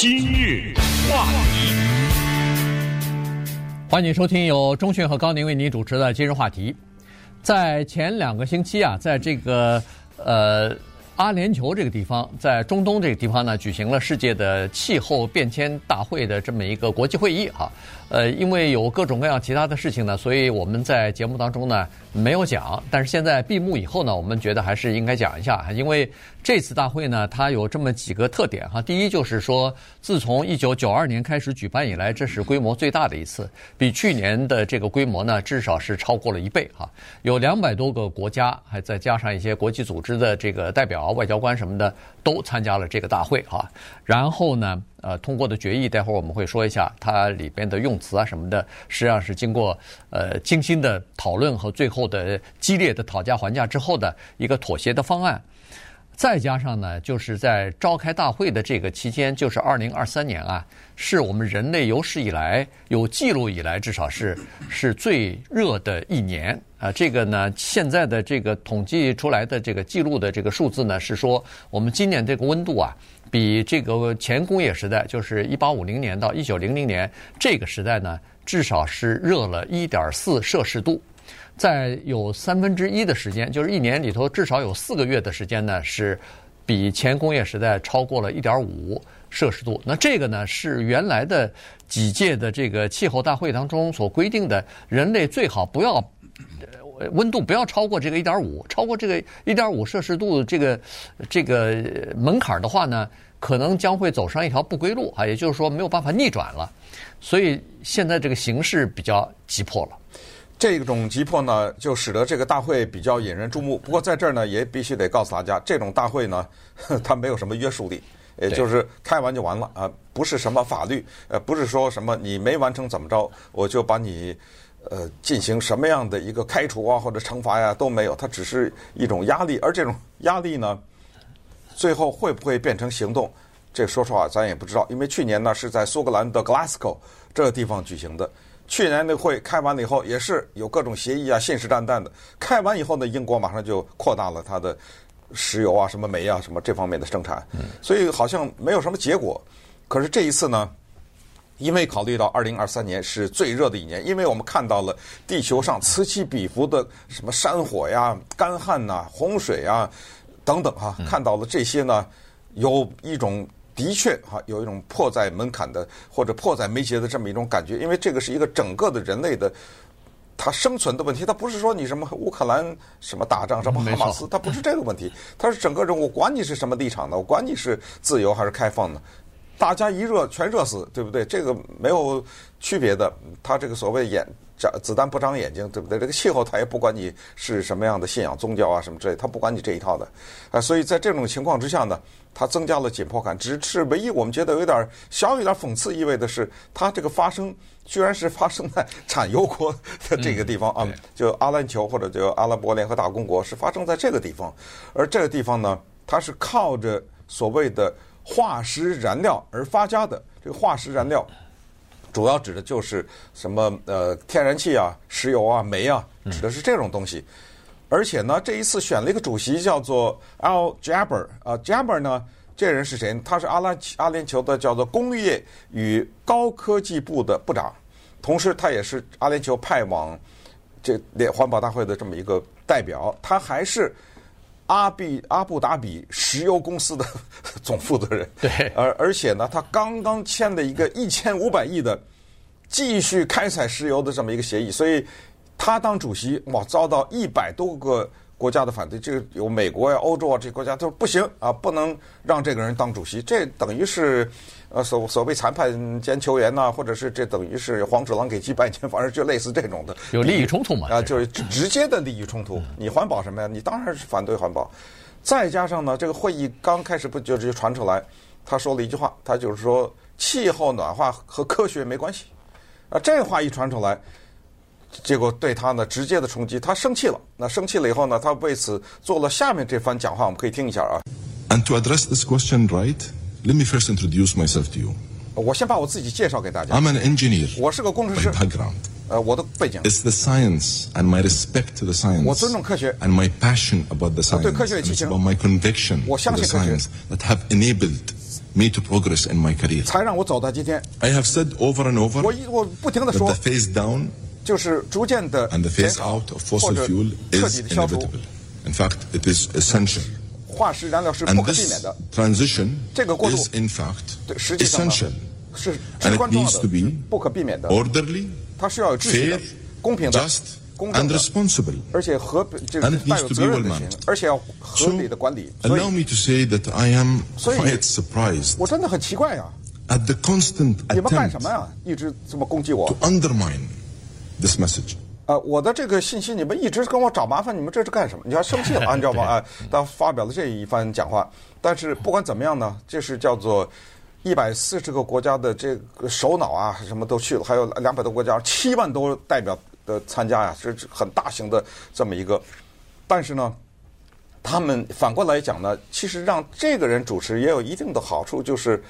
今日话题，欢迎收听由钟迅和高宁为您主持的今日话题。在前两个星期啊，在这个呃。阿联酋这个地方，在中东这个地方呢，举行了世界的气候变迁大会的这么一个国际会议哈。呃，因为有各种各样其他的事情呢，所以我们在节目当中呢没有讲。但是现在闭幕以后呢，我们觉得还是应该讲一下，因为这次大会呢，它有这么几个特点哈。第一就是说，自从一九九二年开始举办以来，这是规模最大的一次，比去年的这个规模呢，至少是超过了一倍哈。有两百多个国家，还再加上一些国际组织的这个代表。外交官什么的都参加了这个大会哈，然后呢，呃，通过的决议，待会儿我们会说一下它里边的用词啊什么的，实际上是经过呃精心的讨论和最后的激烈的讨价还价之后的一个妥协的方案。再加上呢，就是在召开大会的这个期间，就是二零二三年啊，是我们人类有史以来有记录以来，至少是是最热的一年啊。这个呢，现在的这个统计出来的这个记录的这个数字呢，是说我们今年这个温度啊，比这个前工业时代，就是一八五零年到一九零零年这个时代呢，至少是热了一点四摄氏度。在有三分之一的时间，就是一年里头至少有四个月的时间呢，是比前工业时代超过了一点五摄氏度。那这个呢，是原来的几届的这个气候大会当中所规定的，人类最好不要温度不要超过这个一点五，超过这个一点五摄氏度这个这个门槛的话呢，可能将会走上一条不归路啊，也就是说没有办法逆转了。所以现在这个形势比较急迫了。这种急迫呢，就使得这个大会比较引人注目。不过在这儿呢，也必须得告诉大家，这种大会呢，它没有什么约束力，也就是开完就完了啊，不是什么法律，呃，不是说什么你没完成怎么着，我就把你呃进行什么样的一个开除啊或者惩罚呀都没有，它只是一种压力。而这种压力呢，最后会不会变成行动？这说实话咱也不知道，因为去年呢是在苏格兰的 Glasgow 这个地方举行的。去年那会开完了以后，也是有各种协议啊，信誓旦旦的。开完以后呢，英国马上就扩大了它的石油啊、什么煤啊、什么这方面的生产，所以好像没有什么结果。可是这一次呢，因为考虑到二零二三年是最热的一年，因为我们看到了地球上此起彼伏的什么山火呀、干旱呐、洪水啊等等哈、啊，看到了这些呢，有一种。的确，哈，有一种迫在门槛的或者迫在眉睫的这么一种感觉，因为这个是一个整个的人类的他生存的问题，它不是说你什么乌克兰什么打仗什么哈马斯，它不是这个问题，它是整个人，我管你是什么立场的，我管你是自由还是开放的，大家一热全热死，对不对？这个没有区别的，他这个所谓眼。长子弹不长眼睛，对不对？这个气候它也不管你是什么样的信仰、宗教啊什么之类，它不管你这一套的啊。所以在这种情况之下呢，它增加了紧迫感。只是唯一我们觉得有点小有点讽刺意味的是，它这个发生居然是发生在产油国的这个地方啊，就阿联酋或者就阿拉伯联合大公国是发生在这个地方，而这个地方呢，它是靠着所谓的化石燃料而发家的。这个化石燃料。主要指的就是什么呃天然气啊、石油啊、煤啊，指的是这种东西。而且呢，这一次选了一个主席叫做 Al Jaber 啊，Jaber 呢，这人是谁？他是阿拉阿联酋的叫做工业与高科技部的部长，同时他也是阿联酋派往这联环保大会的这么一个代表。他还是。阿比阿布达比石油公司的 总负责人，对，而而且呢，他刚刚签了一个一千五百亿的继续开采石油的这么一个协议，所以他当主席哇，遭到一百多个国家的反对，这个有美国呀、欧洲啊这些国家他说不行啊，不能让这个人当主席，这等于是。呃，所所谓裁判兼球员呐，或者是这等于是黄鼠狼给鸡拜年，反正就类似这种的，有利益冲突嘛？啊，就是直接的利益冲突。你环保什么呀？你当然是反对环保。再加上呢，这个会议刚开始不就就传出来，他说了一句话，他就是说气候暖化和科学没关系。啊，这话一传出来，结果对他呢直接的冲击，他生气了。那生气了以后呢，他为此做了下面这番讲话，我们可以听一下啊。And to address this question right. Let me first introduce myself to you. 我先把我自己介绍给大家。I'm an engineer. 我是个工程师。My background. 呃，我的背景。It's the science and my respect to the science. 我尊重科学。And my passion about the science. 对科学的激情。About my conviction. 我相信科学。 That have enabled me to progress in my career. 才让我走到今天。 I have said over and over 我一我不停的 that 说 the，phase down 就是逐渐的 and the 减 phase 少 out of 或 fossil 者 fuel 彻 is 底的消除 inevitable. In fact, it is essential. 化石燃料是 And 不可避免 this 的， transition 这个过渡 is in fact 对，实际上呢 essential, 是 And 至 it 关重要 needs 的， to be 是不可避免的。 orderly, 它是要有秩序的 fair,、公平的、 just, 公正 and 的， responsible. 而且合这 And 个 it 带 needs 有 to 责 be 任的 well 行 managed.，而且要合 So 理的管理。所 allow 以， me to say that I am 所以- quite surprised 我真的很奇怪呀、 at the constant 你们干 attempt 什么呀？一直这么攻击我 to。undermine This message. 呃，我的这个信息你们一直跟我找麻烦，你们这是干什么？你要生气了啊，你知道吗？啊，他发表了这一番讲话，但是不管怎么样呢，这是叫做一百四十个国家的这个首脑啊，什么都去了，还有两百多国家，七万多代表的参加呀，这是很大型的这么一个。但是呢，他们反过来讲呢，其实让这个人主持也有一定的好处，就是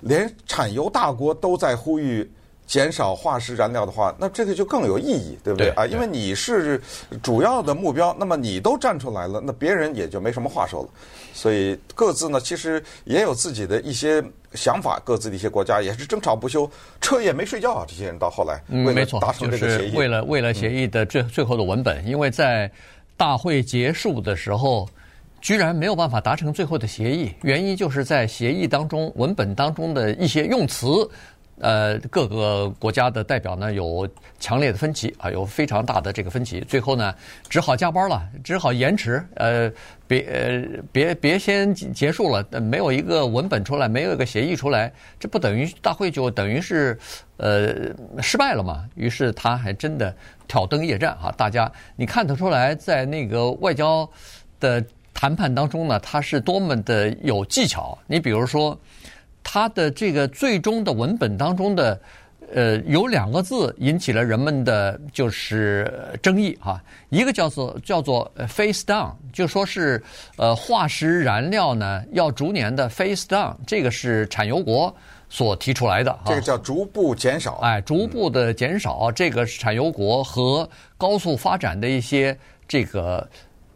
连产油大国都在呼吁减少化石燃料的话，那这个就更有意义，对不对对啊？因为你是主要的目标，那么你都站出来了，那别人也就没什么话说了。所以各自呢，其实也有自己的一些想法，各自的一些国家也是争吵不休，彻夜没睡觉啊。这些人到后来嗯，为了没错达，成就这个协议，是为了为了协议的最最后的文本，因为在大会结束的时候，居然没有办法达成最后的协议，原因就是在协议当中文本当中的一些用词。呃，各个国家的代表呢有强烈的分歧啊，有非常大的这个分歧，最后呢只好加班了，只好延迟。呃，别呃别别先结束了，没有一个文本出来，没有一个协议出来，这不等于大会就等于是呃失败了嘛？于是他还真的挑灯夜战啊！大家你看得出来，在那个外交的谈判当中呢，他是多么的有技巧。你比如说。他的这个最终的文本当中的，呃，有两个字引起了人们的就是争议哈、啊，一个叫做叫做 face down，就说是呃化石燃料呢要逐年的 face down，这个是产油国所提出来的这个叫逐步减少，哎，逐步的减少，这个是产油国和高速发展的一些这个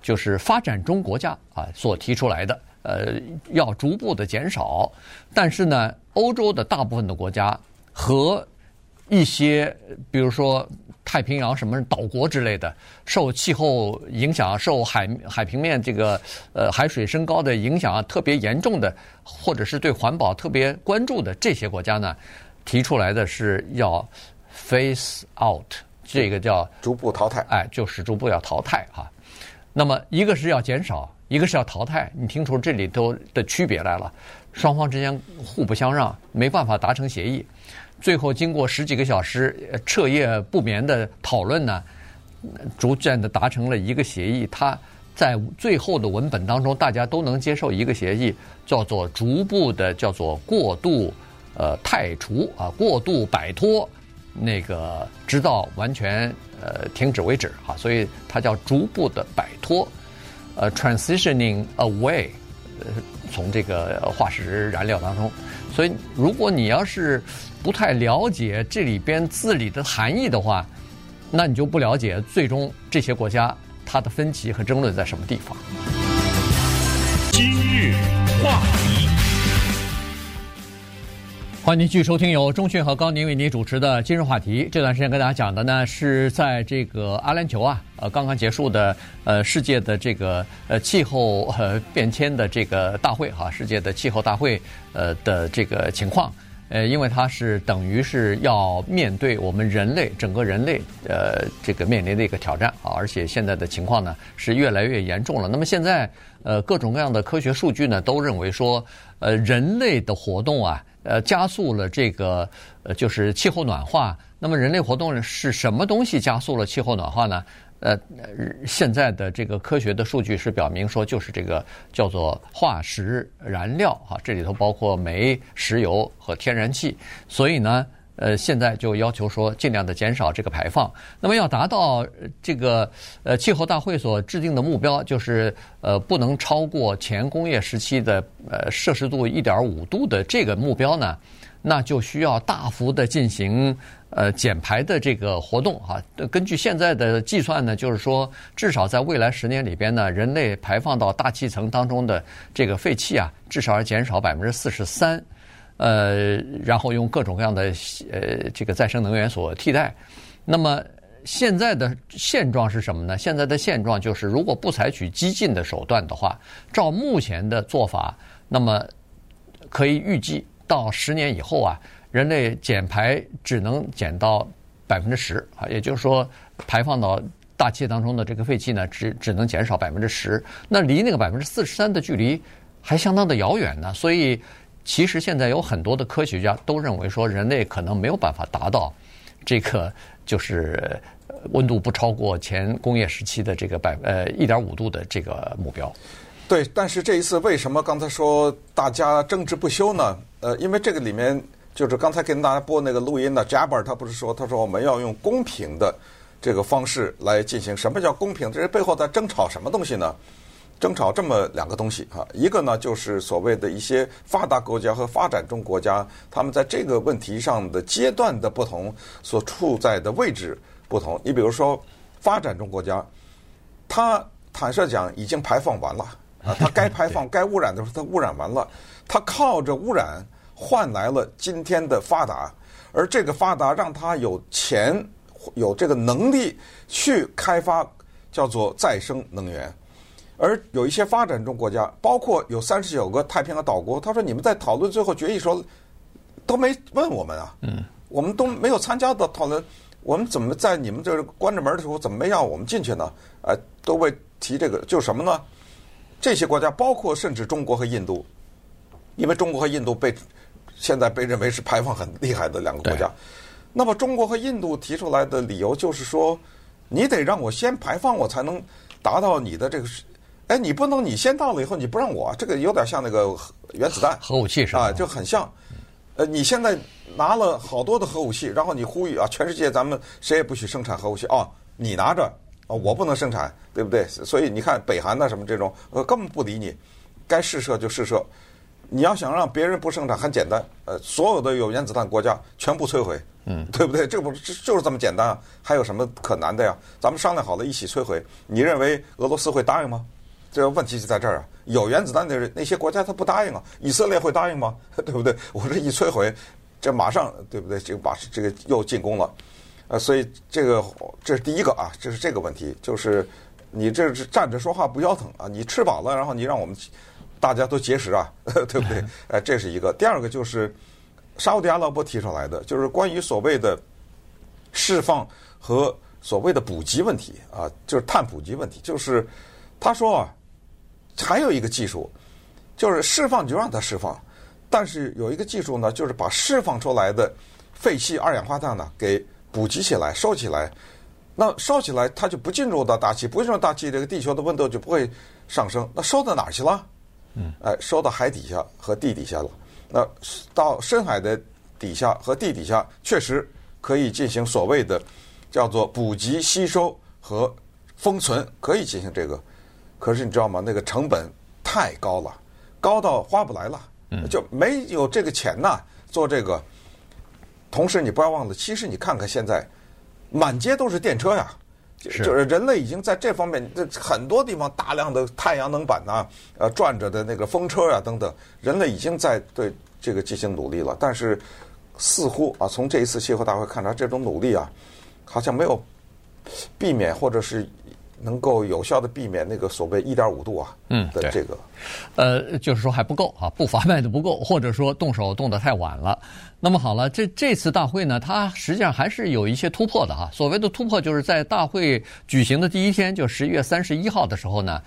就是发展中国家啊所提出来的。呃，要逐步的减少，但是呢，欧洲的大部分的国家和一些，比如说太平洋什么岛国之类的，受气候影响、受海海平面这个呃海水升高的影响啊特别严重的，或者是对环保特别关注的这些国家呢，提出来的是要 phase out，这个叫逐步淘汰，哎，就是逐步要淘汰哈、啊。那么一个是要减少。一个是要淘汰，你听出这里头的区别来了，双方之间互不相让，没办法达成协议。最后经过十几个小时彻夜不眠的讨论呢，逐渐的达成了一个协议。它在最后的文本当中，大家都能接受一个协议，叫做逐步的叫做过度呃汰除啊，过度摆脱那个直到完全呃停止为止啊，所以它叫逐步的摆脱。呃，transitioning away，呃，从这个化石燃料当中，所以如果你要是不太了解这里边字里的含义的话，那你就不了解最终这些国家它的分歧和争论在什么地方。今日话题。欢迎继续收听由中讯和高宁为您主持的今日话题。这段时间跟大家讲的呢，是在这个阿联酋啊，呃，刚刚结束的呃世界的这个呃气候呃变迁的这个大会哈、世界的气候大会呃的这个情况。呃，因为它是等于是要面对我们人类整个人类呃这个面临的一个挑战啊，而且现在的情况呢是越来越严重了。那么现在呃各种各样的科学数据呢都认为说，呃人类的活动啊。呃，加速了这个呃，就是气候暖化。那么，人类活动是什么东西加速了气候暖化呢？呃，现在的这个科学的数据是表明说，就是这个叫做化石燃料啊，这里头包括煤、石油和天然气。所以呢，呃，现在就要求说，尽量的减少这个排放。那么，要达到这个呃气候大会所制定的目标，就是呃不能超过前工业时期的呃摄氏度一点五度的这个目标呢，那就需要大幅的进行呃减排的这个活动哈。根据现在的计算呢，就是说至少在未来十年里边呢，人类排放到大气层当中的这个废气啊，至少要减少百分之四十三。呃，然后用各种各样的呃这个再生能源所替代。那么现在的现状是什么呢？现在的现状就是，如果不采取激进的手段的话，照目前的做法，那么可以预计到十年以后啊，人类减排只能减到百分之十啊，也就是说，排放到大气当中的这个废气呢，只只能减少百分之十。那离那个百分之四十三的距离还相当的遥远呢，所以。其实现在有很多的科学家都认为说，人类可能没有办法达到这个就是温度不超过前工业时期的这个百呃一点五度的这个目标。对，但是这一次为什么刚才说大家争执不休呢？呃，因为这个里面就是刚才跟大家播那个录音的 Jabber 他不是说他说我们要用公平的这个方式来进行。什么叫公平？这是背后在争吵什么东西呢？争吵这么两个东西哈，一个呢就是所谓的一些发达国家和发展中国家，他们在这个问题上的阶段的不同，所处在的位置不同。你比如说发展中国家，它坦率讲已经排放完了啊，它该排放、该污染的时候它污染完了，它靠着污染换来了今天的发达，而这个发达让它有钱有这个能力去开发叫做再生能源。而有一些发展中国家，包括有三十九个太平洋岛国，他说：“你们在讨论最后决议时候，都没问我们啊，嗯，我们都没有参加的讨论，我们怎么在你们这关着门的时候，怎么没让我们进去呢？呃，都会提这个，就是什么呢？这些国家包括甚至中国和印度，因为中国和印度被现在被认为是排放很厉害的两个国家，那么中国和印度提出来的理由就是说，你得让我先排放，我才能达到你的这个。”哎，你不能，你先到了以后你不让我，这个有点像那个原子弹，核武器是吧？啊，就很像。呃，你现在拿了好多的核武器，然后你呼吁啊，全世界咱们谁也不许生产核武器哦，你拿着哦，我不能生产，对不对？所以你看北韩呐什么这种，呃，根本不理你，该试射就试射。你要想让别人不生产，很简单，呃，所有的有原子弹国家全部摧毁，嗯，对不对？这不就是这么简单啊？还有什么可难的呀？咱们商量好了一起摧毁，你认为俄罗斯会答应吗？这个问题就在这儿啊！有原子弹的那些国家他不答应啊，以色列会答应吗？对不对？我这一摧毁，这马上对不对？就把这个又进攻了，呃，所以这个这是第一个啊，这是这个问题，就是你这是站着说话不腰疼啊！你吃饱了，然后你让我们大家都节食啊，对不对？呃，这是一个。第二个就是沙乌地阿拉伯提出来的，就是关于所谓的释放和所谓的补给问题啊，就是碳补给问题，就是他说啊。还有一个技术，就是释放就让它释放，但是有一个技术呢，就是把释放出来的废气二氧化碳呢给补给起来、收起来。那烧起来，它就不进入到大气，不进入大气，这个地球的温度就不会上升。那收到哪儿去了？嗯，哎，收到海底下和地底下了。那到深海的底下和地底下，确实可以进行所谓的叫做补给、吸收和封存，可以进行这个。可是你知道吗？那个成本太高了，高到花不来了，就没有这个钱呐做这个。同时你不要忘了，其实你看看现在，满街都是电车呀，就是人类已经在这方面，这很多地方大量的太阳能板呐，呃转着的那个风车呀等等，人类已经在对这个进行努力了。但是似乎啊，从这一次气候大会看来，这种努力啊，好像没有避免或者是。能够有效的避免那个所谓一点五度啊，嗯，的这个，呃，就是说还不够啊，步伐迈的不够，或者说动手动得太晚了。那么好了，这这次大会呢，它实际上还是有一些突破的哈。所谓的突破，就是在大会举行的第一天，就十一月三十一号的时候呢，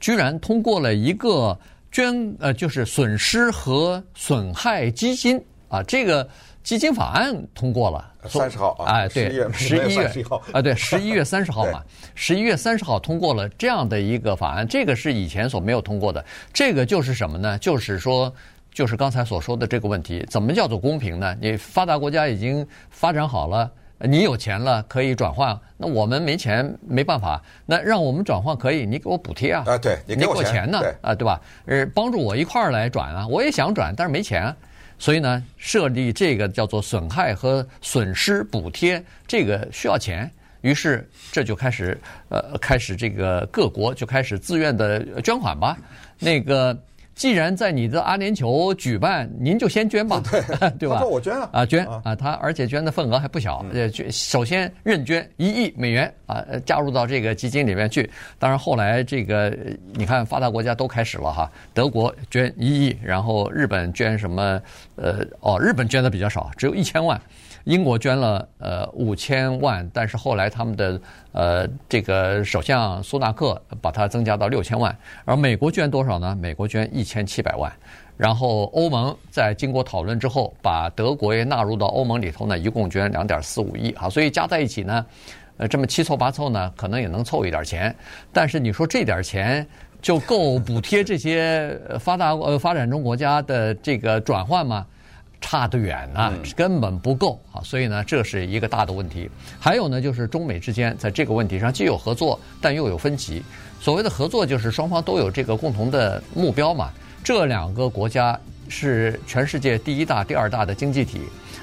居然通过了一个捐呃，就是损失和损害基金啊，这个。基金法案通过了，三十号啊，哎，对，十一月啊，对，十一月三十号嘛，十一月三十号通过了这样的一个法案，这个是以前所没有通过的。这个就是什么呢？就是说，就是刚才所说的这个问题，怎么叫做公平呢？你发达国家已经发展好了，你有钱了可以转换，那我们没钱没办法，那让我们转换可以，你给我补贴啊，啊，对，你给我钱呢，啊，对吧？呃，帮助我一块儿来转啊，我也想转，但是没钱。所以呢，设立这个叫做损害和损失补贴，这个需要钱。于是这就开始，呃，开始这个各国就开始自愿的捐款吧。那个。既然在你的阿联酋举办，您就先捐吧，对 对吧？我捐了啊，捐啊，他而且捐的份额还不小，呃，捐首先认捐一亿美元啊，加入到这个基金里面去。当然后来这个你看发达国家都开始了哈，德国捐一亿，然后日本捐什么？呃，哦，日本捐的比较少，只有一千万。英国捐了呃五千万，但是后来他们的呃这个首相苏纳克把它增加到六千万，而美国捐多少呢？美国捐一千七百万，然后欧盟在经过讨论之后，把德国也纳入到欧盟里头呢，一共捐两点四五亿。啊，所以加在一起呢，呃这么七凑八凑呢，可能也能凑一点钱，但是你说这点钱就够补贴这些发达呃发展中国家的这个转换吗？差得远啊，根本不够啊！所以呢，这是一个大的问题。还有呢，就是中美之间在这个问题上既有合作，但又有分歧。所谓的合作，就是双方都有这个共同的目标嘛。这两个国家是全世界第一大、第二大的经济体，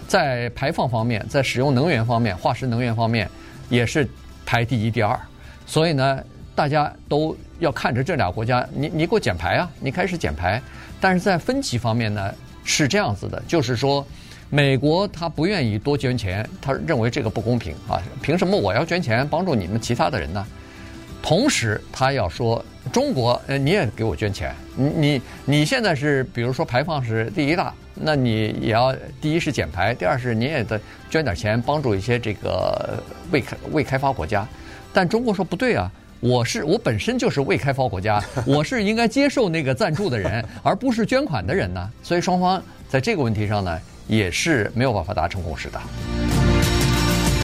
在排放方面，在使用能源方面，化石能源方面也是排第一、第二。所以呢，大家都要看着这俩国家，你你给我减排啊，你开始减排。但是在分歧方面呢？是这样子的，就是说，美国他不愿意多捐钱，他认为这个不公平啊！凭什么我要捐钱帮助你们其他的人呢？同时，他要说中国，呃，你也给我捐钱，你你你现在是比如说排放是第一大，那你也要第一是减排，第二是你也得捐点钱帮助一些这个未开未开发国家。但中国说不对啊。我是我本身就是未开发国家，我是应该接受那个赞助的人，而不是捐款的人呢。所以双方在这个问题上呢，也是没有办法达成共识的。